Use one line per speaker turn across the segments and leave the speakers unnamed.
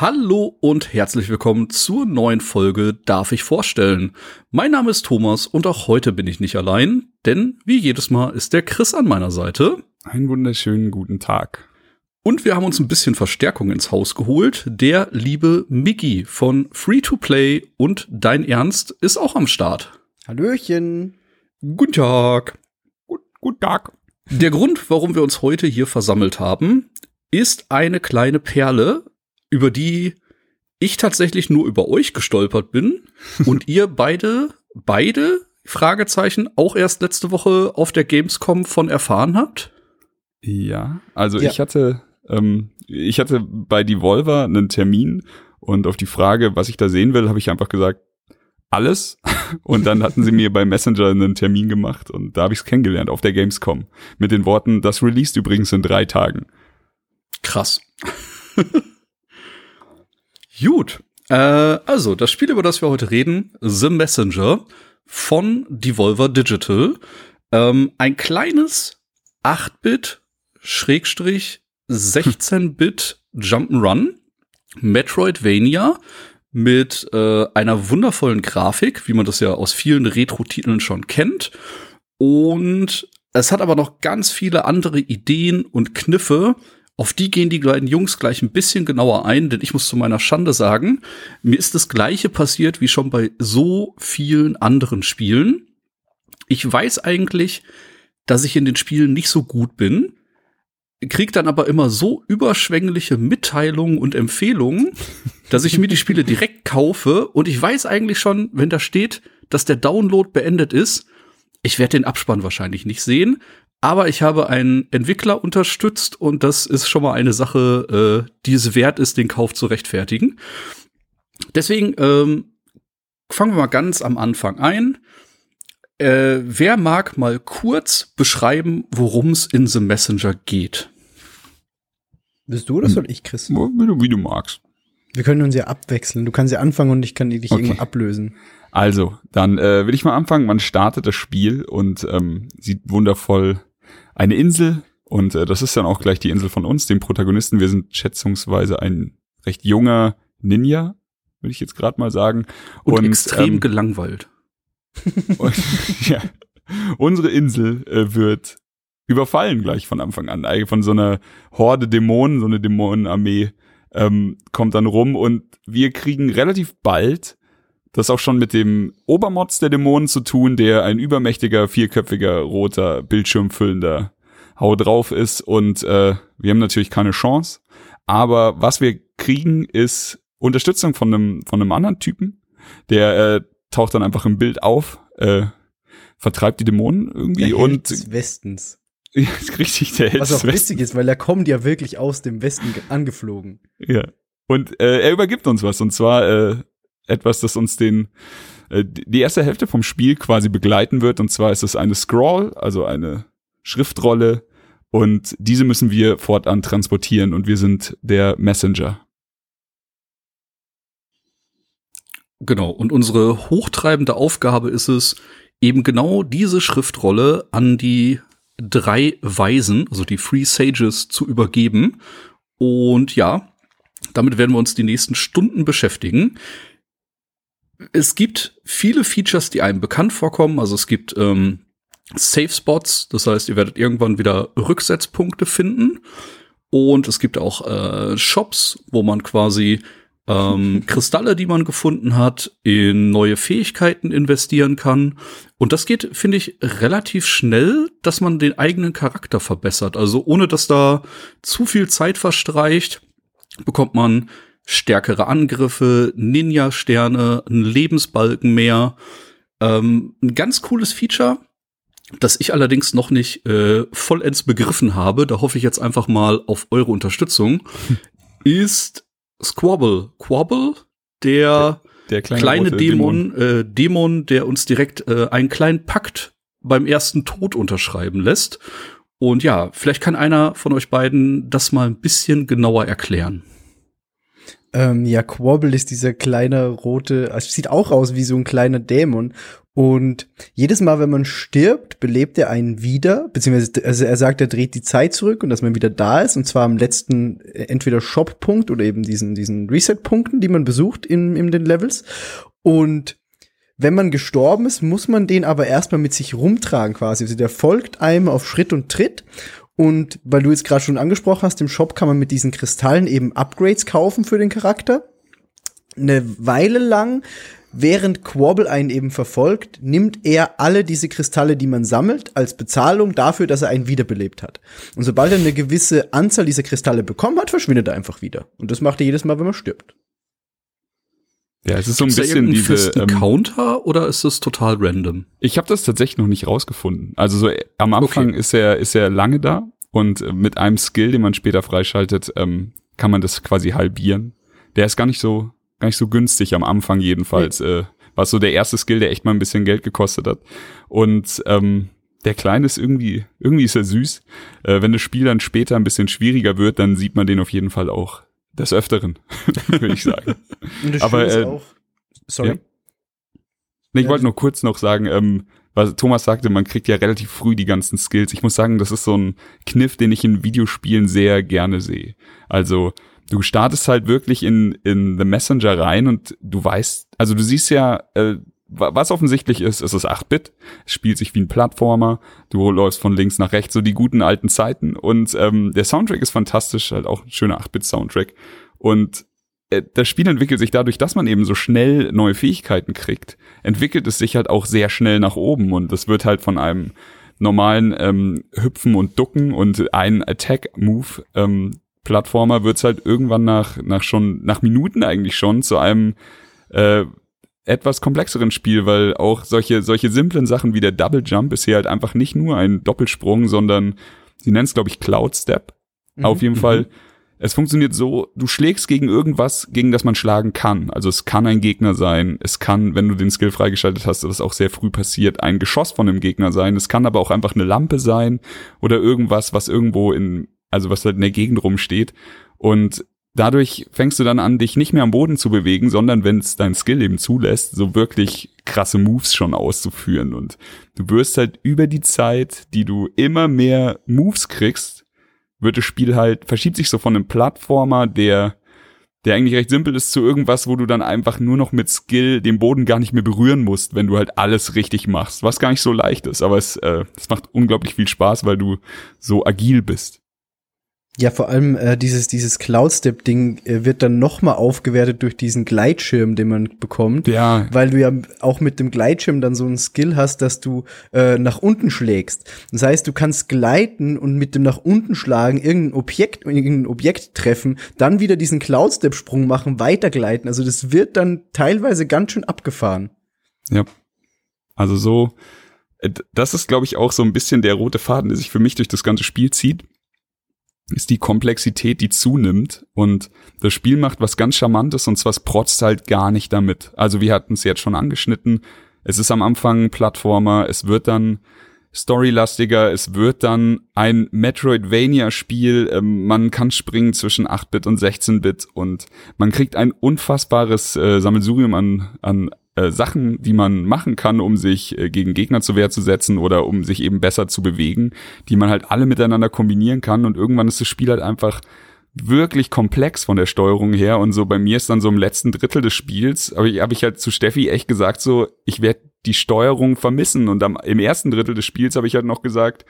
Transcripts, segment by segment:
Hallo und herzlich willkommen zur neuen Folge Darf ich vorstellen. Mein Name ist Thomas und auch heute bin ich nicht allein, denn wie jedes Mal ist der Chris an meiner Seite.
Einen wunderschönen guten Tag.
Und wir haben uns ein bisschen Verstärkung ins Haus geholt. Der liebe Mickey von Free to Play und Dein Ernst ist auch am Start.
Hallöchen.
Guten Tag.
Gut, guten Tag.
Der Grund, warum wir uns heute hier versammelt haben, ist eine kleine Perle, über die ich tatsächlich nur über euch gestolpert bin und ihr beide, beide, Fragezeichen, auch erst letzte Woche auf der Gamescom von erfahren habt?
Ja, also
Ja.
ich hatte, ähm, ich hatte bei Devolver einen Termin und auf die Frage, was ich da sehen will, habe ich einfach gesagt, alles. Und dann hatten sie mir bei Messenger einen Termin gemacht und da habe ich es kennengelernt auf der Gamescom. Mit den Worten, das released übrigens in drei Tagen.
Krass. Gut. Äh, also, das Spiel, über das wir heute reden, The Messenger von Devolver Digital. Ähm, ein kleines 8-Bit, Schrägstrich, 16-Bit Jump'n'Run, Metroidvania mit äh, einer wundervollen Grafik, wie man das ja aus vielen Retro-Titeln schon kennt. Und es hat aber noch ganz viele andere Ideen und Kniffe, auf die gehen die beiden Jungs gleich ein bisschen genauer ein, denn ich muss zu meiner Schande sagen, mir ist das gleiche passiert wie schon bei so vielen anderen Spielen. Ich weiß eigentlich, dass ich in den Spielen nicht so gut bin, krieg dann aber immer so überschwängliche Mitteilungen und Empfehlungen, dass ich mir die Spiele direkt kaufe und ich weiß eigentlich schon, wenn da steht, dass der Download beendet ist, ich werde den Abspann wahrscheinlich nicht sehen, aber ich habe einen Entwickler unterstützt und das ist schon mal eine Sache, äh, die es wert ist, den Kauf zu rechtfertigen. Deswegen ähm, fangen wir mal ganz am Anfang ein. Äh, wer mag mal kurz beschreiben, worum es in The Messenger geht?
Bist du oder soll ich, Chris?
Wie du, wie du magst.
Wir können uns ja abwechseln. Du kannst ja anfangen und ich kann dich
Okay.
irgendwann ablösen.
Also, dann äh, will ich mal anfangen. Man startet das Spiel und ähm, sieht wundervoll eine Insel. Und äh, das ist dann auch gleich die Insel von uns, dem Protagonisten. Wir sind schätzungsweise ein recht junger Ninja, würde ich jetzt gerade mal sagen.
Und, extrem
ähm,
gelangweilt.
und, ja, unsere Insel äh, wird überfallen gleich von Anfang an. Eigentlich Von so einer Horde Dämonen, so eine Dämonenarmee ähm, kommt dann rum und wir kriegen relativ bald das auch schon mit dem Obermods der Dämonen zu tun, der ein übermächtiger, vierköpfiger, roter, bildschirmfüllender Hau drauf ist und äh, wir haben natürlich keine Chance. Aber was wir kriegen, ist Unterstützung von einem, von einem anderen Typen, der äh, taucht dann einfach im Bild auf, äh, vertreibt die Dämonen irgendwie
Der
und
des Westens.
ja, richtig der Held
Was auch witzig ist, weil er kommt ja wirklich aus dem Westen ge- angeflogen.
Ja. Und äh, er übergibt uns was und zwar äh, etwas, das uns den äh, die erste Hälfte vom Spiel quasi begleiten wird und zwar ist es eine Scroll, also eine Schriftrolle und diese müssen wir fortan transportieren und wir sind der Messenger.
Genau. Und unsere hochtreibende Aufgabe ist es, eben genau diese Schriftrolle an die drei Weisen, also die Free Sages, zu übergeben. Und ja, damit werden wir uns die nächsten Stunden beschäftigen. Es gibt viele Features, die einem bekannt vorkommen. Also es gibt ähm, Safe Spots, das heißt, ihr werdet irgendwann wieder Rücksetzpunkte finden. Und es gibt auch äh, Shops, wo man quasi ähm, Kristalle, die man gefunden hat, in neue Fähigkeiten investieren kann. Und das geht, finde ich, relativ schnell, dass man den eigenen Charakter verbessert. Also ohne dass da zu viel Zeit verstreicht, bekommt man stärkere Angriffe, Ninja-Sterne, einen Lebensbalken mehr. Ähm, ein ganz cooles Feature, das ich allerdings noch nicht äh, vollends begriffen habe, da hoffe ich jetzt einfach mal auf eure Unterstützung, ist Squabble. Quabble, der,
Der kleine,
kleine
rote
Dämon, Äh, Dämon, der uns direkt äh, einen kleinen Pakt beim ersten Tod unterschreiben lässt. Und ja, vielleicht kann einer von euch beiden das mal ein bisschen genauer erklären.
Ähm, ja, Quabble ist dieser kleine rote, also sieht auch aus wie so ein kleiner Dämon. Und jedes Mal, wenn man stirbt, belebt er einen wieder, beziehungsweise also er sagt, er dreht die Zeit zurück und dass man wieder da ist, und zwar am letzten äh, entweder Shop-Punkt oder eben diesen, diesen Reset-Punkten, die man besucht in, in den Levels. Und wenn man gestorben ist, muss man den aber erstmal mit sich rumtragen quasi. Also der folgt einem auf Schritt und Tritt. Und weil du jetzt gerade schon angesprochen hast, im Shop kann man mit diesen Kristallen eben Upgrades kaufen für den Charakter. Eine Weile lang, während Quabble einen eben verfolgt, nimmt er alle diese Kristalle, die man sammelt, als Bezahlung dafür, dass er einen wiederbelebt hat. Und sobald er eine gewisse Anzahl dieser Kristalle bekommen hat, verschwindet er einfach wieder. Und das macht er jedes Mal, wenn man stirbt.
Ja, es ist so ein
Gibt's da
bisschen
irgendeinen
diese. Ähm,
Counter oder ist das total random?
ich habe das tatsächlich noch nicht rausgefunden. Also so äh, am Anfang
Okay.
ist er ist er lange da und äh, mit einem Skill, den man später freischaltet, ähm, kann man das quasi halbieren. Der ist gar nicht so gar nicht so günstig am Anfang jedenfalls. Äh, war so der erste Skill, der echt mal ein bisschen Geld gekostet hat. Und ähm, der Kleine ist irgendwie, irgendwie ist er süß. Äh, wenn das Spiel dann später ein bisschen schwieriger wird, dann sieht man den auf jeden Fall auch des Öfteren, würde ich sagen. Aber, äh,
auch, sorry.
ja. Nee, ich wollte nur kurz noch sagen, ähm, was Thomas sagte, man kriegt ja relativ früh die ganzen Skills. Ich muss sagen, das ist so ein Kniff, den ich in Videospielen sehr gerne sehe. Also du startest halt wirklich in, in The Messenger rein und du weißt, also du siehst ja, äh, was offensichtlich ist, es ist 8-Bit, es spielt sich wie ein Plattformer, du läufst von links nach rechts, so die guten alten Zeiten. Und ähm, der Soundtrack ist fantastisch, halt auch ein schöner 8-Bit-Soundtrack und äh, das Spiel entwickelt sich dadurch, dass man eben so schnell neue Fähigkeiten kriegt, entwickelt es sich halt auch sehr schnell nach oben. Und das wird halt von einem normalen ähm, Hüpfen und Ducken und einen Attack-Move ähm, Plattformer wird's halt irgendwann nach nach schon nach Minuten eigentlich schon zu einem äh, etwas komplexeren Spiel, weil auch solche solche simplen Sachen wie der Double Jump ist hier halt einfach nicht nur ein Doppelsprung, sondern sie nennen es glaube ich Cloud Step. Auf jeden Fall es funktioniert so, du schlägst gegen irgendwas, gegen das man schlagen kann. Also es kann ein Gegner sein, es kann, wenn du den Skill freigeschaltet hast, das auch sehr früh passiert, ein Geschoss von einem Gegner sein. Es kann aber auch einfach eine Lampe sein oder irgendwas, was irgendwo in, also was halt in der Gegend rumsteht. Und dadurch fängst du dann an, dich nicht mehr am Boden zu bewegen, sondern wenn es dein Skill eben zulässt, so wirklich krasse Moves schon auszuführen. Und du wirst halt über die Zeit, die du immer mehr Moves kriegst, wird das Spiel halt, verschiebt sich so von einem Plattformer, der, der eigentlich recht simpel ist, zu irgendwas, wo du dann einfach nur noch mit Skill den Boden gar nicht mehr berühren musst, wenn du halt alles richtig machst, was gar nicht so leicht ist, aber es, äh, es macht unglaublich viel Spaß, weil du so agil bist.
Ja, vor allem äh, dieses, dieses Cloud-Step-Ding äh, wird dann noch mal aufgewertet durch diesen Gleitschirm, den man bekommt.
Ja,
Weil du ja auch mit dem Gleitschirm dann so einen Skill hast, dass du äh, nach unten schlägst. Das heißt, du kannst gleiten und mit dem nach unten schlagen irgendein Objekt, irgendein Objekt treffen, dann wieder diesen Cloud-Step-Sprung machen, weitergleiten. Also das wird dann teilweise ganz schön abgefahren.
Ja. Also so, äh, das ist, glaube ich, auch so ein bisschen der rote Faden, der sich für mich durch das ganze Spiel zieht, ist die Komplexität, die zunimmt. Und das Spiel macht was ganz Charmantes und zwar es protzt halt gar nicht damit. Also wir hatten es jetzt schon angeschnitten. Es ist am Anfang Plattformer, es wird dann storylastiger, es wird dann ein Metroidvania-Spiel, ähm, man kann springen zwischen 8-Bit und 16-Bit und man kriegt ein unfassbares äh, Sammelsurium an, an äh, Sachen, die man machen kann, um sich äh, gegen Gegner zur Wehr zu setzen oder um sich eben besser zu bewegen, die man halt alle miteinander kombinieren kann. Und irgendwann ist das Spiel halt einfach wirklich komplex von der Steuerung her. Und so bei mir ist dann so im letzten Drittel des Spiels, aber ich habe ich halt zu Steffi echt gesagt so, ich werde die Steuerung vermissen. Und am, im ersten Drittel des Spiels habe ich halt noch gesagt,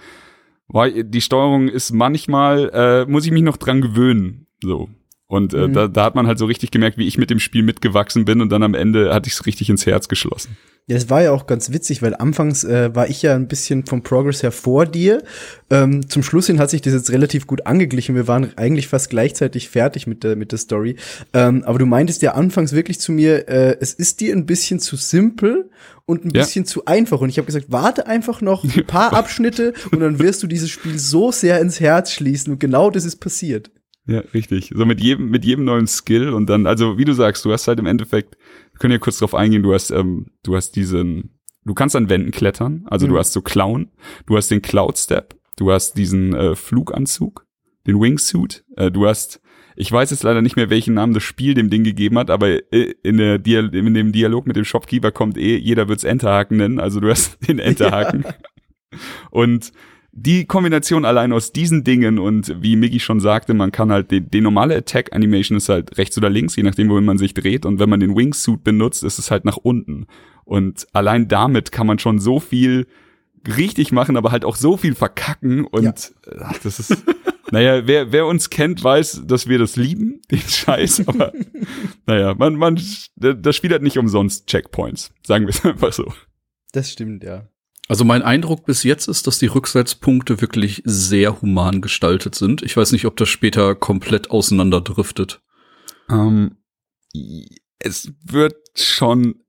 boah, die Steuerung ist manchmal äh, muss ich mich noch dran gewöhnen, so. Und äh,
Mhm.
da, da hat man halt so richtig gemerkt, wie ich mit dem Spiel mitgewachsen bin und dann am Ende hatte ich es richtig ins Herz geschlossen.
Ja, es war ja auch ganz witzig, weil anfangs äh, war ich ja ein bisschen vom Progress her vor dir. Ähm, zum Schluss hin hat sich das jetzt relativ gut angeglichen. Wir waren eigentlich fast gleichzeitig fertig mit der, mit der Story. Ähm, aber du meintest ja anfangs wirklich zu mir, äh, es ist dir ein bisschen zu simpel und ein
Ja.
bisschen zu einfach. Und ich habe gesagt, warte einfach noch ein paar Abschnitte und dann wirst du dieses Spiel so sehr ins Herz schließen. Und genau das ist passiert.
Ja, richtig. So mit jedem, mit jedem neuen Skill und dann, also wie du sagst, du hast halt im Endeffekt, wir können ja kurz drauf eingehen, du hast, ähm, du hast diesen, du kannst an Wänden klettern, also du
Mhm.
hast so Clown, du hast den Cloud Step, Du hast diesen äh, Fluganzug, den Wingsuit. Äh, du hast, ich weiß jetzt leider nicht mehr, welchen Namen das Spiel dem Ding gegeben hat, aber äh, in, der Dia in dem Dialog mit dem Shopkeeper kommt eh, jeder wird's Enterhaken nennen. Also du hast den Enterhaken. Ja. Und die Kombination allein aus diesen Dingen und wie Miggy schon sagte, man kann halt die, die normale Attack Animation ist halt rechts oder links, je nachdem, wohin man sich dreht. Und wenn man den Wingsuit benutzt, ist es halt nach unten. Und allein damit kann man schon so viel richtig machen, aber halt auch so viel verkacken und ja. ach, das ist naja, wer, wer uns kennt, weiß, dass wir das lieben, den Scheiß, aber naja, man, man, das Spiel hat nicht umsonst Checkpoints, sagen wir es einfach so.
Das stimmt, ja.
Also mein Eindruck bis jetzt ist, dass die Rücksetzpunkte wirklich sehr human gestaltet sind. Ich weiß nicht, ob das später komplett auseinanderdriftet.
Ähm, es wird schon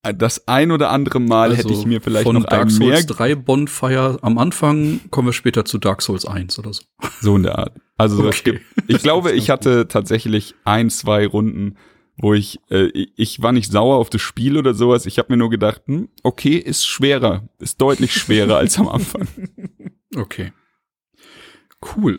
das ein oder andere Mal also hätte ich mir vielleicht
von
noch
Dark Souls 3 Bonfire am Anfang kommen wir später zu Dark Souls 1 oder so.
So in der Art. Also okay. gibt, ich glaube, ich hatte tatsächlich ein, zwei Runden, wo ich, äh, ich war nicht sauer auf das Spiel oder sowas. Ich habe mir nur gedacht, hm, okay, ist schwerer, ist deutlich schwerer als am Anfang.
Okay. Cool.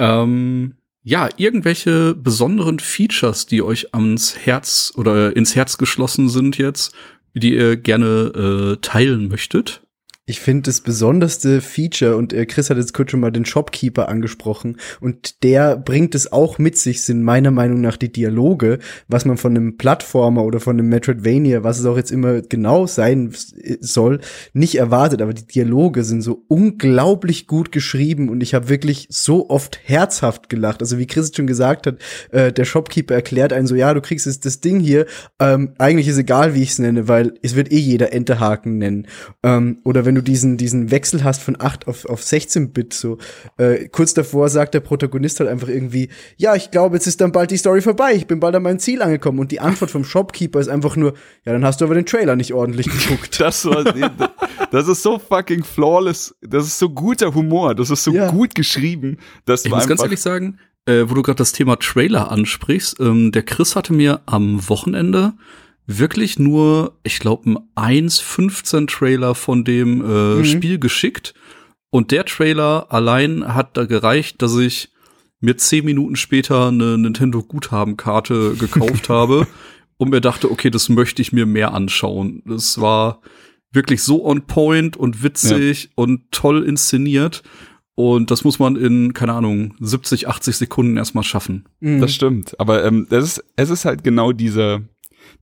Ähm, ja, irgendwelche besonderen Features, die euch ans Herz oder ins Herz geschlossen sind jetzt, die ihr gerne äh, teilen möchtet?
Ich finde das besonderste Feature, und äh, Chris hat jetzt kurz schon mal den Shopkeeper angesprochen, und der bringt es auch mit sich, sind meiner Meinung nach die Dialoge, was man von einem Plattformer oder von einem Metroidvania, was es auch jetzt immer genau sein soll, nicht erwartet. Aber die Dialoge sind so unglaublich gut geschrieben und ich habe wirklich so oft herzhaft gelacht. Also wie Chris schon gesagt hat, äh, der Shopkeeper erklärt einen so, ja, du kriegst jetzt das Ding hier, ähm, eigentlich ist egal, wie ich es nenne, weil es wird eh jeder Enterhaken nennen. Ähm, oder wenn wenn du diesen, diesen Wechsel hast von 8 auf, auf 16-Bit, so, äh, kurz davor sagt der Protagonist halt einfach irgendwie, ja, ich glaube, jetzt ist dann bald die Story vorbei, ich bin bald an mein Ziel angekommen. Und die Antwort vom Shopkeeper ist einfach nur, ja, dann hast du aber den Trailer nicht ordentlich geguckt.
das war, das ist so fucking flawless, das ist so guter Humor, das ist so ja. gut geschrieben, dass
Ich muss ganz ehrlich sagen, äh, wo du gerade das Thema Trailer ansprichst, ähm, der Chris hatte mir am Wochenende wirklich nur, ich glaube, ein 1.15 Trailer von dem äh, mhm. Spiel geschickt. Und der Trailer allein hat da gereicht, dass ich mir zehn Minuten später eine Nintendo Guthabenkarte gekauft habe und mir dachte, okay, das möchte ich mir mehr anschauen. Das war wirklich so on point und witzig ja. und toll inszeniert. Und das muss man in, keine Ahnung, 70, 80 Sekunden erstmal schaffen.
Mhm. Das stimmt. Aber ähm, das ist, es ist halt genau dieser,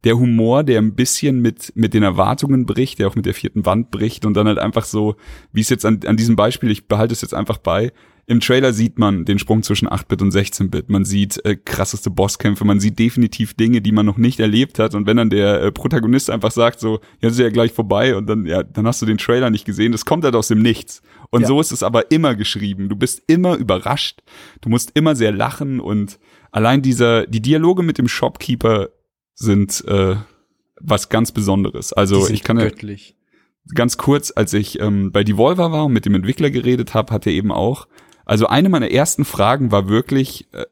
der Humor, der ein bisschen mit, mit den Erwartungen bricht, der auch mit der vierten Wand bricht und dann halt einfach so, wie es jetzt an, an diesem Beispiel, ich behalte es jetzt einfach bei, im Trailer sieht man den Sprung zwischen 8-Bit und 16-Bit. Man sieht äh, krasseste Bosskämpfe, man sieht definitiv Dinge, die man noch nicht erlebt hat. Und wenn dann der äh, Protagonist einfach sagt, so, ja, ist ja gleich vorbei und dann, ja, dann hast du den Trailer nicht gesehen, das kommt halt aus dem Nichts. Und ja. so ist es aber immer geschrieben. Du bist immer überrascht, du musst immer sehr lachen und allein dieser, die Dialoge mit dem Shopkeeper sind äh, was ganz Besonderes. Also ich kann göttlich. ja ganz kurz, als ich ähm, bei Devolver war und mit dem Entwickler geredet habe, hat er eben auch. Also eine meiner ersten Fragen war wirklich, äh,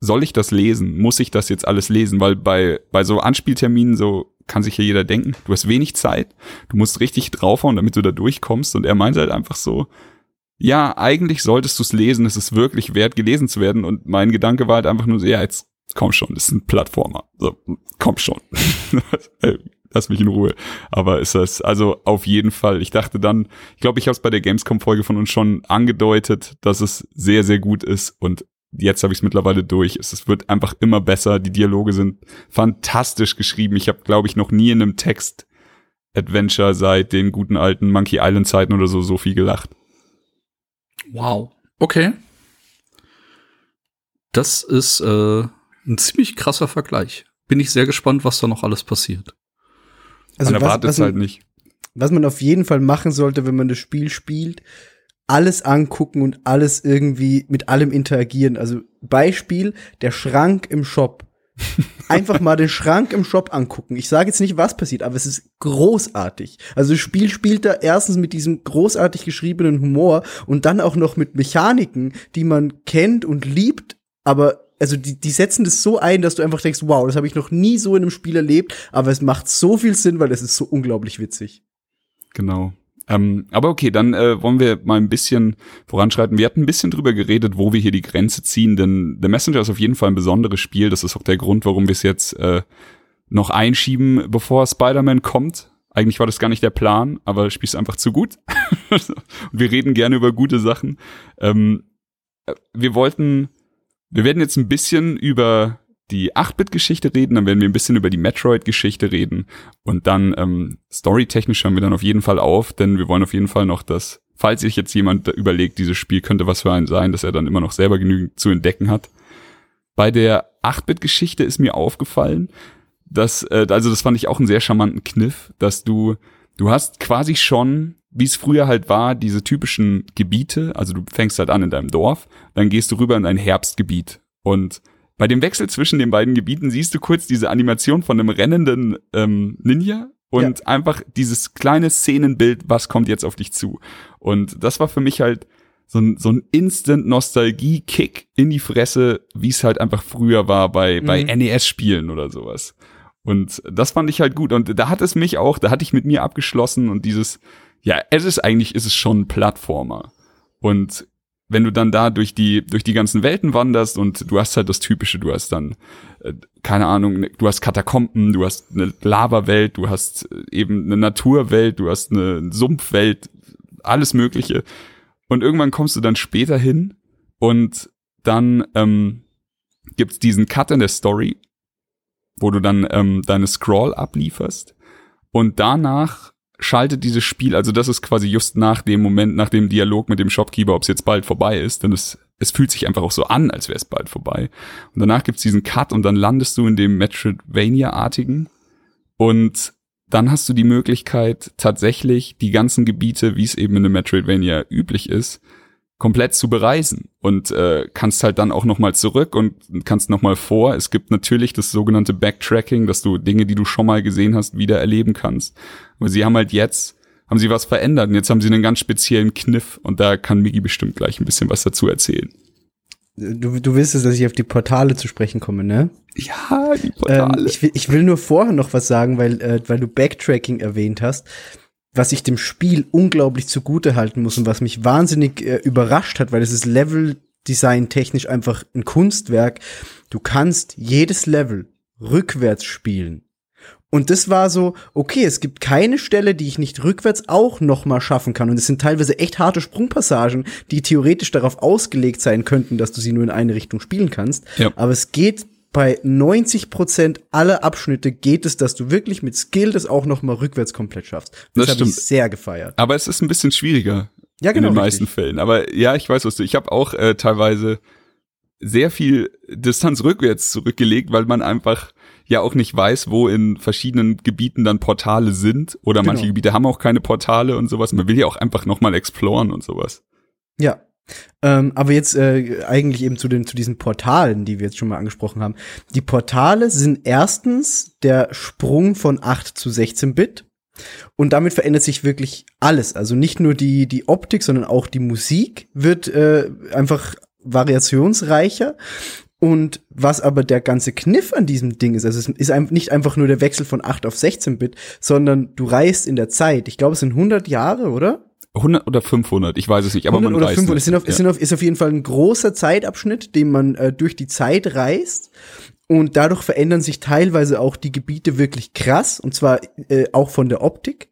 soll ich das lesen? Muss ich das jetzt alles lesen? Weil bei bei so Anspielterminen so kann sich ja jeder denken, du hast wenig Zeit, du musst richtig draufhauen, damit du da durchkommst. Und er meinte halt einfach so, ja, eigentlich solltest du es lesen, es ist wirklich wert, gelesen zu werden. Und mein Gedanke war halt einfach nur so, ja, jetzt komm schon, das ist ein Plattformer. So, komm schon. Lass mich in Ruhe. Aber ist das, also auf jeden Fall. Ich dachte dann, ich glaube, ich habe es bei der Gamescom-Folge von uns schon angedeutet, dass es sehr, sehr gut ist. Und jetzt habe ich es mittlerweile durch. Es, wird einfach immer besser. Die Dialoge sind fantastisch geschrieben. Ich habe, glaube ich, noch nie in einem Text Adventure seit den guten alten Monkey Island Zeiten oder so so viel gelacht.
Wow. Okay. Das ist äh, ein ziemlich krasser Vergleich. Bin ich sehr gespannt, was da noch alles passiert.
Also man erwartet es halt nicht.
Was man auf jeden Fall machen sollte, wenn man das Spiel spielt, alles angucken und alles irgendwie mit allem interagieren. Also Beispiel, der Schrank im Shop. Einfach mal den Schrank im Shop angucken. Ich sage jetzt nicht, was passiert, aber es ist großartig. Also das Spiel spielt da erstens mit diesem großartig geschriebenen Humor und dann auch noch mit Mechaniken, die man kennt und liebt, aber also die, die setzen das so ein, dass du einfach denkst, wow, das habe ich noch nie so in einem Spiel erlebt, aber es macht so viel Sinn, weil es ist so unglaublich witzig.
Genau. Ähm, aber okay, dann äh, wollen wir mal ein bisschen voranschreiten. Wir hatten ein bisschen drüber geredet, wo wir hier die Grenze ziehen, denn The Messenger ist auf jeden Fall ein besonderes Spiel. Das ist auch der Grund, warum wir es jetzt äh, noch einschieben, bevor Spider-Man kommt. Eigentlich war das gar nicht der Plan, aber das Spiel ist einfach zu gut. Und wir reden gerne über gute Sachen. Ähm, äh, wir wollten, wir werden jetzt ein bisschen über die 8-Bit-Geschichte reden, dann werden wir ein bisschen über die Metroid-Geschichte reden und dann ähm, storytechnisch hören wir dann auf jeden Fall auf, denn wir wollen auf jeden Fall noch das, falls sich jetzt jemand überlegt, dieses Spiel könnte was für einen sein, dass er dann immer noch selber genügend zu entdecken hat. Bei der 8-Bit-Geschichte ist mir aufgefallen, dass, äh, also das fand ich auch einen sehr charmanten Kniff, dass du, du hast quasi schon wie es früher halt war, diese typischen Gebiete, also du fängst halt an in deinem Dorf, dann gehst du rüber in ein Herbstgebiet und bei dem Wechsel zwischen den beiden Gebieten siehst du kurz diese Animation von einem rennenden ähm, Ninja und ja. einfach dieses kleine Szenenbild, was kommt jetzt auf dich zu. Und das war für mich halt so ein, so ein Instant-Nostalgie-Kick in die Fresse, wie es halt einfach früher war bei, mhm. bei NES-Spielen oder sowas. Und das fand ich halt gut. Und da hat es mich auch, da hatte ich mit mir abgeschlossen und dieses, ja, es ist eigentlich, ist es schon ein Plattformer. Und wenn du dann da durch die durch die ganzen Welten wanderst und du hast halt das typische, du hast dann äh, keine Ahnung, ne, du hast Katakomben, du hast eine Lava-Welt, du hast äh, eben eine Naturwelt, du hast eine Sumpfwelt, alles Mögliche. Und irgendwann kommst du dann später hin und dann ähm, gibt's diesen Cut in der Story, wo du dann ähm, deine Scroll ablieferst und danach schaltet dieses Spiel, also das ist quasi just nach dem Moment, nach dem Dialog mit dem Shopkeeper, ob es jetzt bald vorbei ist, denn es, es fühlt sich einfach auch so an, als wäre es bald vorbei. Und danach gibt's diesen Cut und dann landest du in dem Metroidvania-artigen und dann hast du die Möglichkeit, tatsächlich die ganzen Gebiete, wie es eben in einem Metroidvania üblich ist, komplett zu bereisen und äh, kannst halt dann auch noch mal zurück und kannst noch mal vor. Es gibt natürlich das sogenannte Backtracking, dass du Dinge, die du schon mal gesehen hast, wieder erleben kannst. Aber sie haben halt jetzt haben sie was verändert und jetzt haben sie einen ganz speziellen Kniff und da kann Migi bestimmt gleich ein bisschen was dazu erzählen.
Du, du willst, dass ich auf die Portale zu sprechen komme, ne?
Ja, die Portale.
Ähm, ich, will, ich will nur vorher noch was sagen, weil, äh, weil du Backtracking erwähnt hast was ich dem Spiel unglaublich zugute halten muss und was mich wahnsinnig äh, überrascht hat, weil es ist Level-Design technisch einfach ein Kunstwerk. Du kannst jedes Level rückwärts spielen. Und das war so, okay, es gibt keine Stelle, die ich nicht rückwärts auch noch mal schaffen kann. Und es sind teilweise echt harte Sprungpassagen, die theoretisch darauf ausgelegt sein könnten, dass du sie nur in eine Richtung spielen kannst. Ja. Aber es geht bei 90 Prozent aller Abschnitte geht es, dass du wirklich mit Skill das auch noch mal rückwärts komplett schaffst. Das, das habe ich sehr gefeiert.
Aber es ist ein bisschen schwieriger.
Ja, genau.
In den meisten Fällen. Aber ja, ich weiß, was du. Ich habe auch äh, teilweise sehr viel Distanz rückwärts zurückgelegt, weil man einfach ja auch nicht weiß, wo in verschiedenen Gebieten dann Portale sind oder genau. manche Gebiete haben auch keine Portale und sowas. Man will ja auch einfach noch mal exploren und sowas.
Ja, ähm, aber jetzt äh, eigentlich eben zu den zu diesen Portalen, die wir jetzt schon mal angesprochen haben. Die Portale sind erstens der Sprung von 8 zu 16 Bit. Und damit verändert sich wirklich alles. Also nicht nur die, die Optik, sondern auch die Musik wird äh, einfach variationsreicher. Und was aber der ganze Kniff an diesem Ding ist, also es ist nicht einfach nur der Wechsel von 8 auf 16 Bit, sondern du reist in der Zeit. Ich glaube, es sind 100 Jahre, oder?
100 oder 500, ich weiß es nicht, aber man oder weiß 500.
Es sind auf, ja. sind auf, ist auf jeden Fall ein großer Zeitabschnitt, den man äh, durch die Zeit reist. Und dadurch verändern sich teilweise auch die Gebiete wirklich krass, und zwar äh, auch von der Optik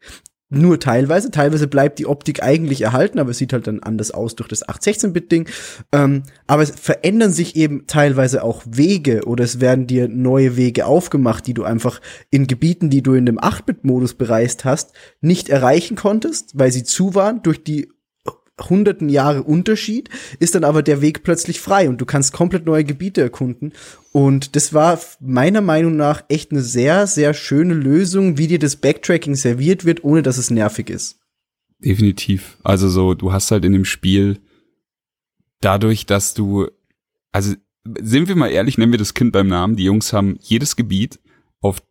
nur teilweise. Teilweise bleibt die Optik eigentlich erhalten, aber es sieht halt dann anders aus durch das 8-16-Bit-Ding. Ähm, aber es verändern sich eben teilweise auch Wege oder es werden dir neue Wege aufgemacht, die du einfach in Gebieten, die du in dem 8-Bit-Modus bereist hast, nicht erreichen konntest, weil sie zu waren durch die hunderten Jahre Unterschied, ist dann aber der Weg plötzlich frei und du kannst komplett neue Gebiete erkunden. Und das war meiner Meinung nach echt eine sehr, sehr schöne Lösung, wie dir das Backtracking serviert wird, ohne dass es nervig ist.
Definitiv. Also so, du hast halt in dem Spiel dadurch, dass du, also sind wir mal ehrlich, nennen wir das Kind beim Namen. Die Jungs haben jedes Gebiet auf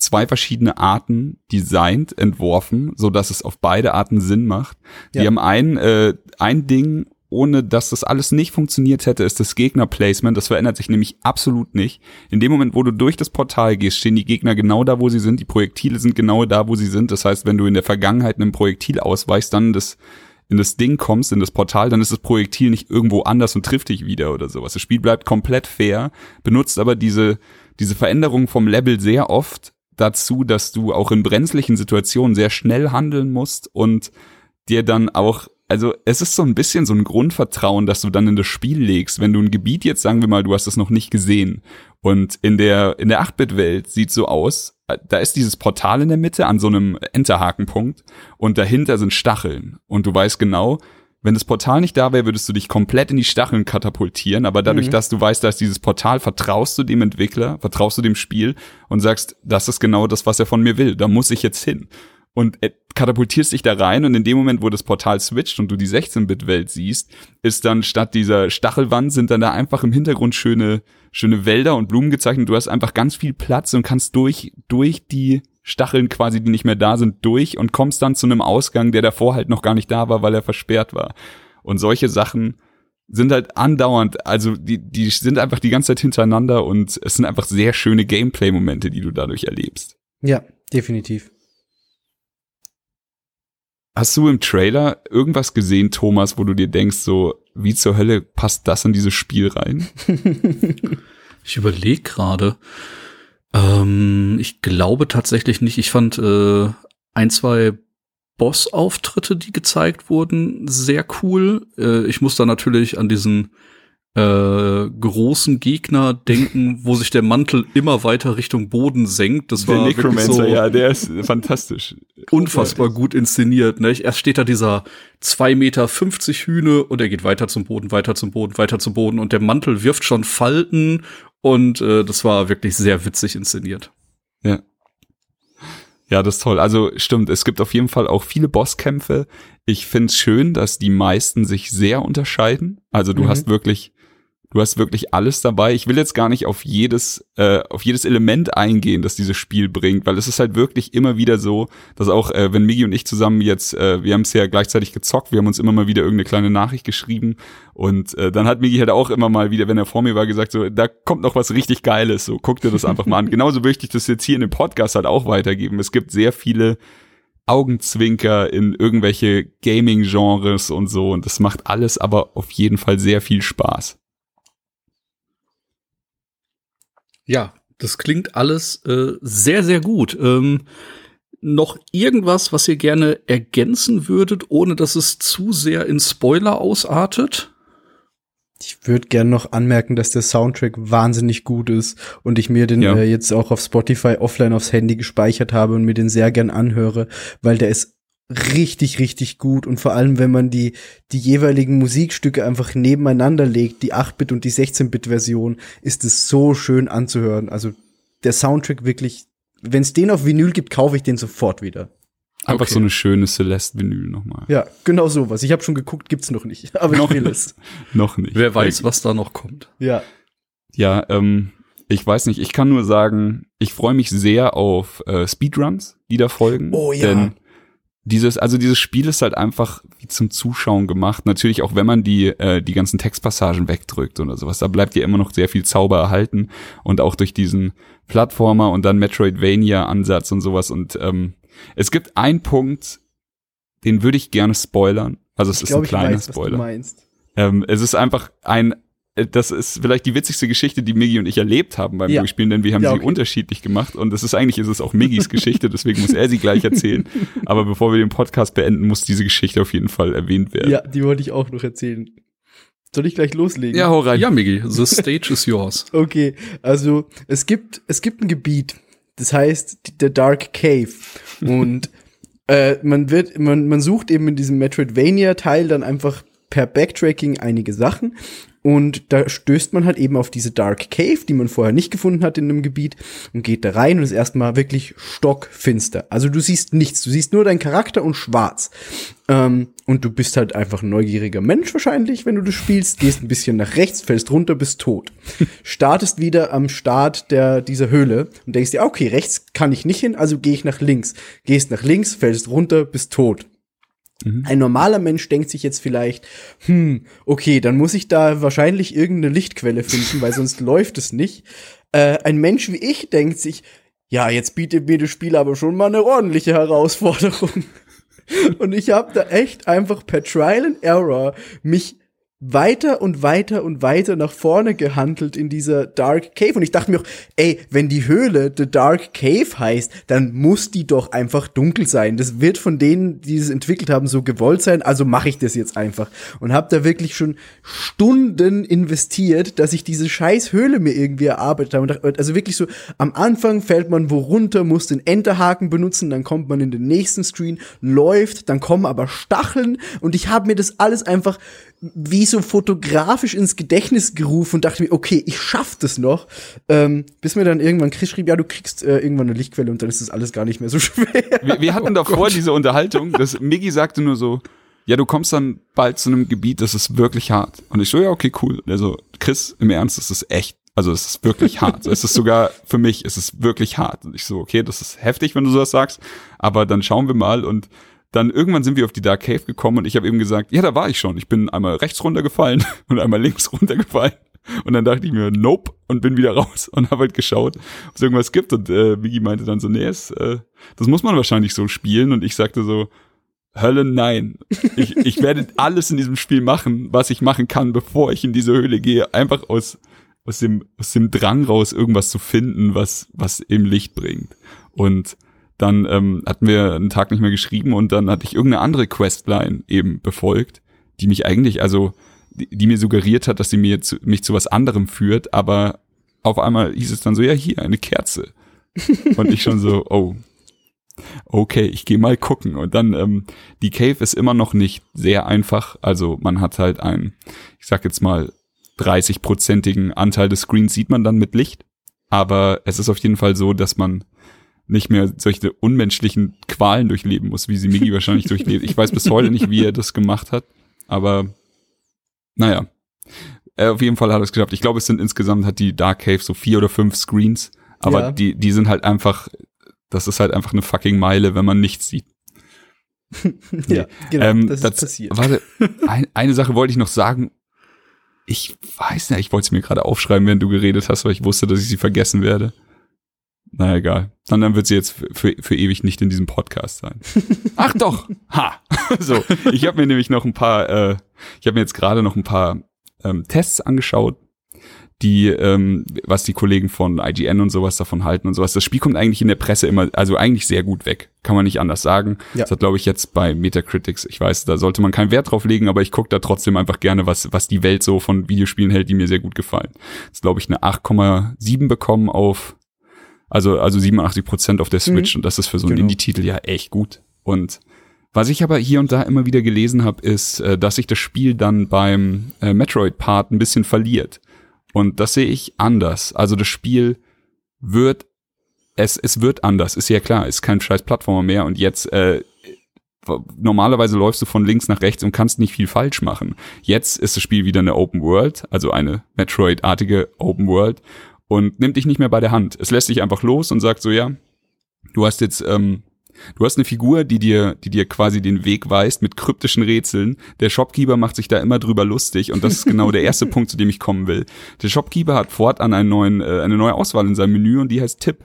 zwei verschiedene Arten designt, entworfen, so dass es auf beide Arten Sinn macht. Ja. Die haben ein, äh, ein Ding, ohne dass das alles nicht funktioniert hätte, ist das Gegner-Placement. Das verändert sich nämlich absolut nicht. In dem Moment, wo du durch das Portal gehst, stehen die Gegner genau da, wo sie sind. Die Projektile sind genau da, wo sie sind. Das heißt, wenn du in der Vergangenheit einem Projektil ausweichst, dann das in das Ding kommst, in das Portal, dann ist das Projektil nicht irgendwo anders und trifft dich wieder oder sowas. Das Spiel bleibt komplett fair, benutzt aber diese, diese Veränderung vom Level sehr oft dazu, dass du auch in brenzlichen Situationen sehr schnell handeln musst und dir dann auch also es ist so ein bisschen so ein Grundvertrauen, dass du dann in das Spiel legst, wenn du ein Gebiet jetzt, sagen wir mal, du hast es noch nicht gesehen und in der in der 8-Bit-Welt sieht so aus, da ist dieses Portal in der Mitte an so einem Enterhakenpunkt und dahinter sind Stacheln und du weißt genau, wenn das Portal nicht da wäre, würdest du dich komplett in die Stacheln katapultieren, aber dadurch, mhm. dass du weißt, da ist dieses Portal, vertraust du dem Entwickler, vertraust du dem Spiel und sagst, das ist genau das, was er von mir will, da muss ich jetzt hin und katapultierst dich da rein und in dem Moment, wo das Portal switcht und du die 16-Bit-Welt siehst, ist dann statt dieser Stachelwand sind dann da einfach im Hintergrund schöne, schöne Wälder und Blumen gezeichnet. Du hast einfach ganz viel Platz und kannst durch, durch die Stacheln quasi, die nicht mehr da sind, durch und kommst dann zu einem Ausgang, der davor halt noch gar nicht da war, weil er versperrt war. Und solche Sachen sind halt andauernd, also die, die sind einfach die ganze Zeit hintereinander und es sind einfach sehr schöne Gameplay-Momente, die du dadurch erlebst.
Ja, definitiv.
Hast du im Trailer irgendwas gesehen, Thomas, wo du dir denkst, so, wie zur Hölle passt das in dieses Spiel rein?
ich überlege gerade. Ähm, ich glaube tatsächlich nicht. Ich fand äh, ein, zwei Boss-Auftritte, die gezeigt wurden, sehr cool. Äh, ich muss da natürlich an diesen äh, großen Gegner denken, wo sich der Mantel immer weiter Richtung Boden senkt. Das
der
war
Necromancer, so ja, der ist fantastisch.
Unfassbar gut inszeniert. Ne? Erst steht da dieser zwei Meter fünfzig Hühne und er geht weiter zum Boden, weiter zum Boden, weiter zum Boden und der Mantel wirft schon Falten und äh, das war wirklich sehr witzig inszeniert.
Ja. Ja, das ist toll. Also stimmt, es gibt auf jeden Fall auch viele Bosskämpfe. Ich find's schön, dass die meisten sich sehr unterscheiden. Also du mhm. hast wirklich Du hast wirklich alles dabei. Ich will jetzt gar nicht auf jedes, äh, auf jedes Element eingehen, das dieses Spiel bringt, weil es ist halt wirklich immer wieder so, dass auch, äh, wenn Migi und ich zusammen jetzt, äh, wir haben es ja gleichzeitig gezockt, wir haben uns immer mal wieder irgendeine kleine Nachricht geschrieben und äh, dann hat Migi halt auch immer mal wieder, wenn er vor mir war, gesagt, so, da kommt noch was richtig Geiles, so, guck dir das einfach mal an. Genauso möchte ich das jetzt hier in dem Podcast halt auch weitergeben. Es gibt sehr viele Augenzwinker in irgendwelche Gaming-Genres und so und das macht alles aber auf jeden Fall sehr viel Spaß.
Ja, das klingt alles äh, sehr, sehr gut. Ähm, noch irgendwas, was ihr gerne ergänzen würdet, ohne dass es zu sehr in Spoiler ausartet?
Ich würde gerne noch anmerken, dass der Soundtrack wahnsinnig gut ist und ich mir den ja. äh, jetzt auch auf Spotify offline aufs Handy gespeichert habe und mir den sehr gern anhöre, weil der ist richtig, richtig gut. Und vor allem, wenn man die, die jeweiligen Musikstücke einfach nebeneinander legt, die 8-Bit und die 16-Bit-Version, ist es so schön anzuhören. Also der Soundtrack wirklich, wenn es den auf Vinyl gibt, kaufe ich den sofort wieder.
Einfach okay. so eine schöne Celeste-Vinyl nochmal.
Ja, genau sowas. Ich habe schon geguckt, gibt's noch nicht. Aber
noch
will es.
noch nicht.
Wer weiß, was da noch kommt.
Ja.
Ja, ähm, ich weiß nicht. Ich kann nur sagen, ich freue mich sehr auf äh, Speedruns, die da folgen.
Oh ja.
Denn dieses, also dieses Spiel ist halt einfach wie zum Zuschauen gemacht. Natürlich auch, wenn man die, äh, die ganzen Textpassagen wegdrückt oder sowas, da bleibt ja immer noch sehr viel Zauber erhalten und auch durch diesen Plattformer und dann Metroidvania-Ansatz und sowas. Und ähm, es gibt einen Punkt, den würde ich gerne spoilern. Also es ich ist glaub, ein kleiner weiß, Spoiler. Ähm, es ist einfach ein das ist vielleicht die witzigste Geschichte, die Miggy und ich erlebt haben beim ja. Durchspielen, denn wir haben ja, okay. sie unterschiedlich gemacht und das ist eigentlich ist es auch Miggys Geschichte, deswegen muss er sie gleich erzählen. Aber bevor wir den Podcast beenden, muss diese Geschichte auf jeden Fall erwähnt werden.
Ja, die wollte ich auch noch erzählen. Soll ich gleich loslegen?
Ja, hau rein. Ja, Miggy, the stage is yours.
Okay, also es gibt es gibt ein Gebiet, das heißt der Dark Cave und äh, man wird man man sucht eben in diesem Metroidvania Teil dann einfach per Backtracking einige Sachen und da stößt man halt eben auf diese Dark Cave, die man vorher nicht gefunden hat in einem Gebiet und geht da rein und ist erstmal wirklich stockfinster. Also du siehst nichts, du siehst nur deinen Charakter und schwarz. Ähm, und du bist halt einfach ein neugieriger Mensch wahrscheinlich, wenn du das spielst, gehst ein bisschen nach rechts, fällst runter, bist tot. Startest wieder am Start der, dieser Höhle und denkst dir, okay, rechts kann ich nicht hin, also gehe ich nach links. Gehst nach links, fällst runter, bist tot
Mhm.
Ein normaler Mensch denkt sich jetzt vielleicht, hm, okay, dann muss ich da wahrscheinlich irgendeine Lichtquelle finden, weil sonst läuft es nicht. Äh, ein Mensch wie ich denkt sich, ja, jetzt bietet mir das Spiel aber schon mal eine ordentliche Herausforderung. Und ich habe da echt einfach per Trial and Error mich weiter und weiter und weiter nach vorne gehandelt in dieser Dark Cave. Und ich dachte mir auch, ey, wenn die Höhle The Dark Cave heißt, dann muss die doch einfach dunkel sein. Das wird von denen, die es entwickelt haben, so gewollt sein. Also mache ich das jetzt einfach. Und habe da wirklich schon Stunden investiert, dass ich diese scheiß Höhle mir irgendwie erarbeitet habe. Dachte, Also wirklich so, am Anfang fällt man wo runter, muss den Enterhaken benutzen, dann kommt man in den nächsten Screen, läuft, dann kommen aber Stacheln. Und ich habe mir das alles einfach wie so fotografisch ins Gedächtnis gerufen und dachte mir, okay, ich schaff das noch. Ähm, bis mir dann irgendwann Chris schrieb, ja, du kriegst äh, irgendwann eine Lichtquelle und dann ist das alles gar nicht mehr so schwer.
Wir, wir hatten davor diese Unterhaltung, dass Miggy sagte nur so, ja, du kommst dann bald zu einem Gebiet, das ist wirklich hart. Und ich so, ja, okay, cool. Also, Chris, im Ernst, das ist echt, also es ist wirklich hart. es ist sogar für mich, es ist wirklich hart. Und ich so, okay, das ist heftig, wenn du sowas sagst, aber dann schauen wir mal und dann irgendwann sind wir auf die Dark Cave gekommen und ich habe eben gesagt, ja, da war ich schon. Ich bin einmal rechts runtergefallen und einmal links runtergefallen. Und dann dachte ich mir, nope, und bin wieder raus und habe halt geschaut, ob es irgendwas gibt. Und äh, Biggie meinte dann so, nee, es, äh, das muss man wahrscheinlich so spielen. Und ich sagte so, Hölle, nein. Ich, ich werde alles in diesem Spiel machen, was ich machen kann, bevor ich in diese Höhle gehe. Einfach aus, aus, dem, aus dem Drang raus, irgendwas zu finden, was, was eben Licht bringt. Und dann ähm, hatten wir einen Tag nicht mehr geschrieben und dann hatte ich irgendeine andere Questline eben befolgt, die mich eigentlich, also die, die mir suggeriert hat, dass sie mir zu, mich zu was anderem führt, aber auf einmal hieß es dann so, ja, hier, eine Kerze. Und ich schon so, oh, okay, ich gehe mal gucken. Und dann, ähm, die Cave ist immer noch nicht sehr einfach. Also man hat halt einen, ich sag jetzt mal, 30-prozentigen Anteil des Screens sieht man dann mit Licht. Aber es ist auf jeden Fall so, dass man nicht mehr solche unmenschlichen Qualen durchleben muss, wie sie Migi wahrscheinlich durchlebt. Ich weiß bis heute nicht, wie er das gemacht hat, aber naja. Äh, auf jeden Fall hat er es geschafft. Ich glaube, es sind insgesamt hat die Dark Cave so vier oder fünf Screens, aber
Ja.
die, die sind halt einfach, das ist halt einfach eine fucking Meile, wenn man nichts sieht.
ja, genau,
Ähm,
das ist passiert.
Warte, ein, eine Sache wollte ich noch sagen. Ich weiß nicht, ich wollte es mir gerade aufschreiben, während du geredet hast, weil ich wusste, dass ich sie vergessen werde. Na egal. Dann, dann wird sie jetzt für, für, ewig nicht in diesem Podcast sein. Ach doch! Ha! so, ich habe mir nämlich noch ein paar, äh, ich habe mir jetzt gerade noch ein paar ähm, Tests angeschaut, die, ähm, was die Kollegen von IGN und sowas davon halten und sowas. Das Spiel kommt eigentlich in der Presse immer, also eigentlich sehr gut weg. Kann man nicht anders sagen.
Ja.
Das hat, glaube ich, jetzt bei Metacritics, ich weiß, da sollte man keinen Wert drauf legen, aber ich gucke da trotzdem einfach gerne, was, was die Welt so von Videospielen hält, die mir sehr gut gefallen. Das glaube ich, eine 8,7 bekommen auf, also, also 87 Prozent auf der Switch und das ist für so einen
Genau.
Indie-Titel ja echt gut. Und was ich aber hier und da immer wieder gelesen habe, ist, äh, dass sich das Spiel dann beim äh, Metroid-Part ein bisschen verliert. Und das sehe ich anders. Also das Spiel wird, es, es wird anders, ist ja klar, ist kein scheiß Plattformer mehr und jetzt, äh, normalerweise läufst du von links nach rechts und kannst nicht viel falsch machen. Jetzt ist das Spiel wieder eine Open World, also eine Metroid-artige Open World und nimmt dich nicht mehr bei der Hand. Es lässt dich einfach los und sagt so, ja, du hast jetzt, ähm, du hast eine Figur, die dir, die dir quasi den Weg weist mit kryptischen Rätseln. Der Shopkeeper macht sich da immer drüber lustig und das ist genau der erste Punkt, zu dem ich kommen will. Der Shopkeeper hat fortan einen neuen, äh, eine neue Auswahl in seinem Menü und die heißt Tipp.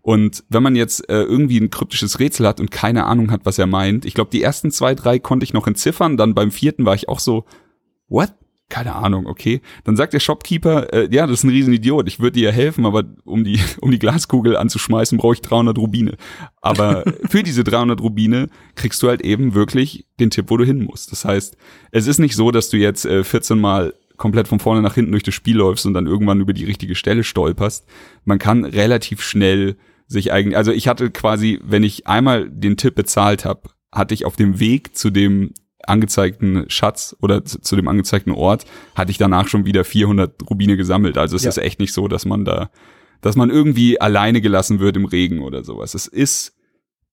Und wenn man jetzt äh, irgendwie ein kryptisches Rätsel hat und keine Ahnung hat, was er meint, ich glaube, die ersten zwei, drei konnte ich noch entziffern, dann beim vierten war ich auch so, what? Keine Ahnung, okay. Dann sagt der Shopkeeper, äh, ja, das ist ein Riesenidiot, ich würde dir ja helfen, aber um die, um die Glaskugel anzuschmeißen, brauche ich 300 Rubine. Aber für diese 300 Rubine kriegst du halt eben wirklich den Tipp, wo du hin musst. Das heißt, es ist nicht so, dass du jetzt äh, 14 Mal komplett von vorne nach hinten durch das Spiel läufst und dann irgendwann über die richtige Stelle stolperst. Man kann relativ schnell sich eigentlich, also ich hatte quasi, wenn ich einmal den Tipp bezahlt habe, hatte ich auf dem Weg zu dem angezeigten Schatz oder zu, zu dem angezeigten Ort, hatte ich danach schon wieder 400 Rubine gesammelt. Also es
Ja.
ist echt nicht so, dass man da, dass man irgendwie alleine gelassen wird im Regen oder sowas. Es ist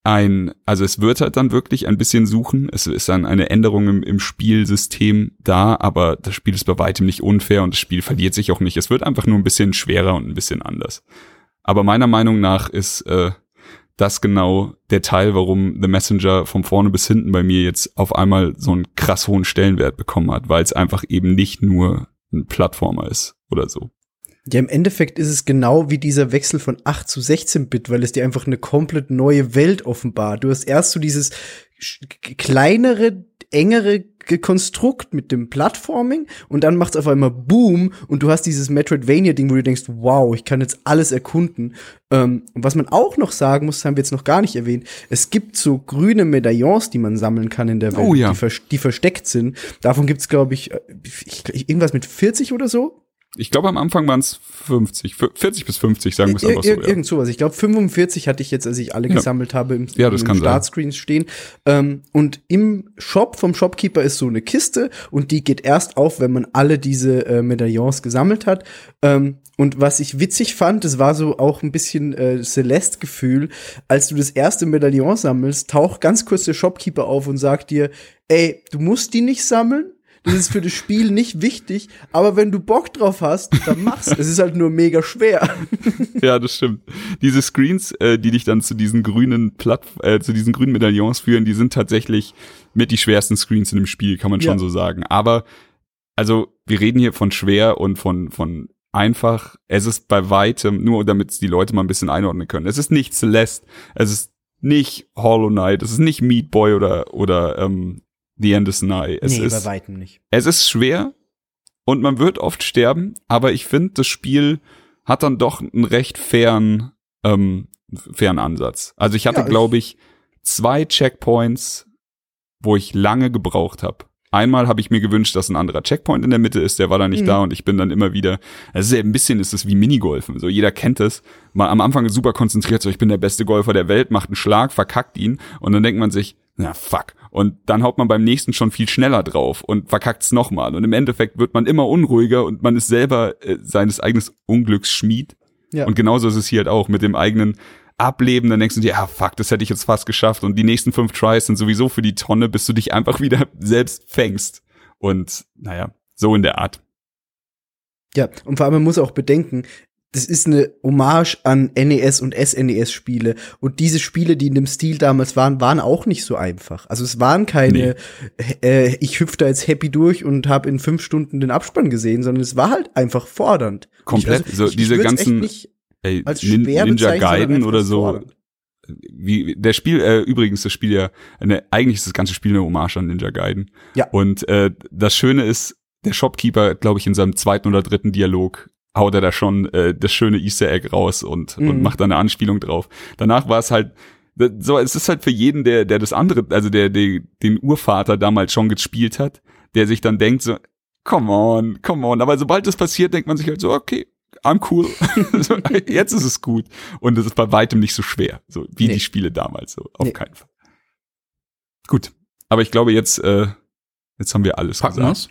ein, also es wird halt dann wirklich ein bisschen suchen. Es ist dann eine Änderung im, im Spielsystem da, aber das Spiel ist bei weitem nicht unfair und das Spiel verliert sich auch nicht. Es wird einfach nur ein bisschen schwerer und ein bisschen anders. Aber meiner Meinung nach ist äh, das genau der Teil, warum The Messenger von vorne bis hinten bei mir jetzt auf einmal so einen krass hohen Stellenwert bekommen hat, weil es einfach eben nicht nur ein Plattformer ist oder so.
Ja, im Endeffekt ist es genau wie dieser Wechsel von 8 zu 16 Bit, weil es dir einfach eine komplett neue Welt offenbart. Du hast erst so dieses kleinere, engere Konstrukt mit dem Plattforming und dann macht es auf einmal Boom und du hast dieses Metroidvania-Ding, wo du denkst, wow, ich kann jetzt alles erkunden. Ähm, und was man auch noch sagen muss, haben wir jetzt noch gar nicht erwähnt, es gibt so grüne Medaillons, die man sammeln kann in der Welt,
Oh ja.
die, vers die versteckt sind. Davon gibt's glaube ich, äh, ich, irgendwas mit 40 oder so.
Ich glaube, am Anfang waren es 50, 40 bis 50, sagen wir es einfach so.
ir
Ja.
irgend sowas. Ich glaube, 45 hatte ich jetzt, als ich alle
Ja.
gesammelt habe, im,
Ja, das
im. Startscreens stehen. Ähm, und im Shop vom Shopkeeper ist so eine Kiste und die geht erst auf, wenn man alle diese äh, Medaillons gesammelt hat. Ähm, und was ich witzig fand, das war so auch ein bisschen äh, Celeste-Gefühl, als du das erste Medaillon sammelst, taucht ganz kurz der Shopkeeper auf und sagt dir, ey, du musst die nicht sammeln. Das ist für das Spiel nicht wichtig, aber wenn du Bock drauf hast, dann mach's. Es ist halt nur mega schwer.
Ja, das stimmt. Diese Screens, äh, die dich dann zu diesen grünen Platt, äh, zu diesen grünen Medaillons führen, die sind tatsächlich mit die schwersten Screens in dem Spiel, kann man schon
Ja.
so sagen. Aber also wir reden hier von schwer und von von einfach. Es ist bei weitem nur, damit die Leute mal ein bisschen einordnen können. Es ist nicht Celeste, es ist nicht Hollow Knight, es ist nicht Meat Boy oder oder ähm, The End is Nigh. Es
nee,
ist
bei weitem nicht.
es ist schwer und man wird oft sterben, aber ich finde, das Spiel hat dann doch einen recht fairen, ähm, fairen Ansatz. Also ich hatte,
Ja, ich-
glaube ich, zwei Checkpoints, wo ich lange gebraucht habe. Einmal habe ich mir gewünscht, dass ein anderer Checkpoint in der Mitte ist, der war da nicht
Mhm.
da und ich bin dann immer wieder, es ist ja ein bisschen ist es wie Minigolfen, so jeder kennt es. Mal am Anfang ist super konzentriert, so ich bin der beste Golfer der Welt, macht einen Schlag, verkackt ihn und dann denkt man sich, na fuck. Und dann haut man beim nächsten schon viel schneller drauf und verkackt's nochmal. Und im Endeffekt wird man immer unruhiger und man ist selber äh, seines eigenen Unglücks Schmied.
Ja.
Und genauso ist es hier halt auch mit dem eigenen Ableben. Dann denkst du dir, ah fuck, das hätte ich jetzt fast geschafft. Und die nächsten fünf Tries sind sowieso für die Tonne, bis du dich einfach wieder selbst fängst. Und naja, so in der Art.
Ja, und vor allem man muss auch bedenken, das ist eine Hommage an NES und SNES-Spiele. Und diese Spiele, die in dem Stil damals waren, waren auch nicht so einfach. Also es waren keine, äh, ich hüpfe da jetzt happy durch und habe in fünf Stunden den Abspann gesehen, sondern es war halt einfach fordernd.
Komplett,
Ich,
so diese
würd's
ganzen- Ey,
als schwer
Ninja Gaiden oder so.
fordernd.
Wie, der Spiel, äh, übrigens, das Spiel ja, eine, eigentlich ist das ganze Spiel eine Hommage an Ninja Gaiden.
Ja.
Und äh, das Schöne ist, der Shopkeeper, glaube ich, in seinem zweiten oder dritten Dialog haut er da schon äh, das schöne Easter Egg raus und, und
Mhm.
macht da eine Anspielung drauf. Danach war es halt so, es ist halt für jeden, der, der das andere, also der, der den Urvater damals schon gespielt hat, der sich dann denkt so, come on, come on. Aber sobald das passiert, denkt man sich halt so, okay, I'm cool. so, jetzt ist es gut. Und es ist bei weitem nicht so schwer, so wie
Nee.
die Spiele damals, so auf
Nee.
keinen Fall. Gut. Aber ich glaube, jetzt, äh, jetzt haben wir alles
Packen
gesagt.
wir's?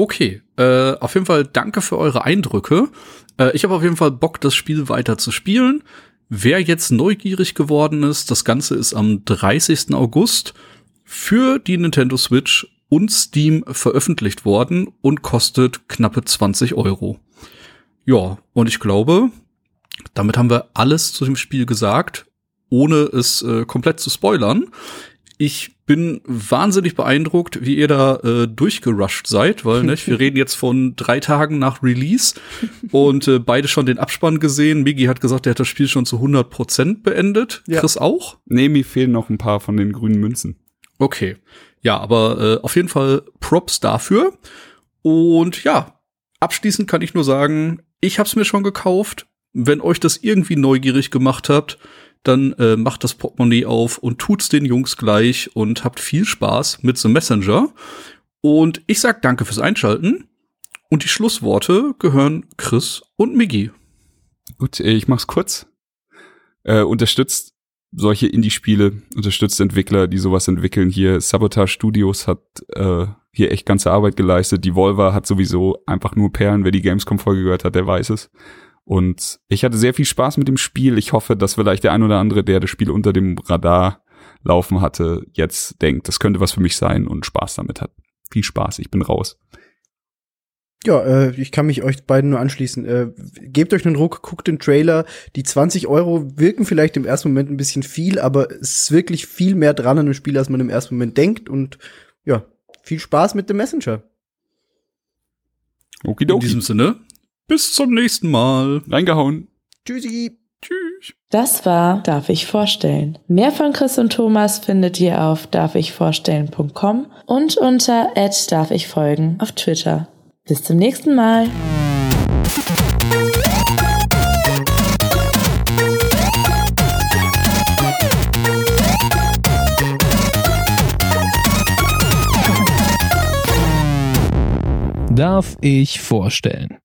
Okay, äh, auf jeden Fall danke für eure Eindrücke. Äh, ich habe auf jeden Fall Bock, das Spiel weiter zu spielen. Wer jetzt neugierig geworden ist, das Ganze ist am 30. August für die Nintendo Switch und Steam veröffentlicht worden und kostet knappe 20 Euro. Ja, und ich glaube, damit haben wir alles zu dem Spiel gesagt, ohne es äh, komplett zu spoilern. Ich bin wahnsinnig beeindruckt, wie ihr da äh, durchgerusht seid, weil ne, wir reden jetzt von drei Tagen nach Release und äh, beide schon den Abspann gesehen. Migi hat gesagt, er hat das Spiel schon zu 100 Prozent beendet.
Ja.
Chris auch?
Nee, mir fehlen noch ein paar von den grünen Münzen.
Okay. Ja, aber äh, auf jeden Fall Props dafür. Und ja, abschließend kann ich nur sagen, ich hab's mir schon gekauft. Wenn euch das irgendwie neugierig gemacht habt, dann äh, macht das Portemonnaie auf und tut's den Jungs gleich und habt viel Spaß mit The Messenger. Und ich sag danke fürs Einschalten. Und die Schlussworte gehören Chris und Miggy.
Gut, äh, ich mach's kurz. Äh, unterstützt solche Indie-Spiele, unterstützt Entwickler, die sowas entwickeln. Hier Sabotage Studios hat äh, hier echt ganze Arbeit geleistet. Die Volva hat sowieso einfach nur Perlen. Wer die Gamescom-Folge gehört hat, der weiß es. Und ich hatte sehr viel Spaß mit dem Spiel. Ich hoffe, dass vielleicht der ein oder andere, der das Spiel unter dem Radar laufen hatte, jetzt denkt, das könnte was für mich sein und Spaß damit hat. Viel Spaß, ich bin raus.
Ja, äh, ich kann mich euch beiden nur anschließen. Äh, gebt euch einen Ruck, guckt den Trailer. Die 20 Euro wirken vielleicht im ersten Moment ein bisschen viel, aber es ist wirklich viel mehr dran an dem Spiel, als man im ersten Moment denkt. Und ja, viel Spaß mit dem Messenger.
Okidoki.
In diesem Sinne, bis zum nächsten Mal.
Reingehauen.
Tschüssi.
Tschüss.
Das war Darf ich vorstellen. Mehr von Chris und Thomas findet ihr auf darfichvorstellen.com und unter darf ich folgen auf Twitter. Bis zum nächsten Mal.
Darf ich vorstellen?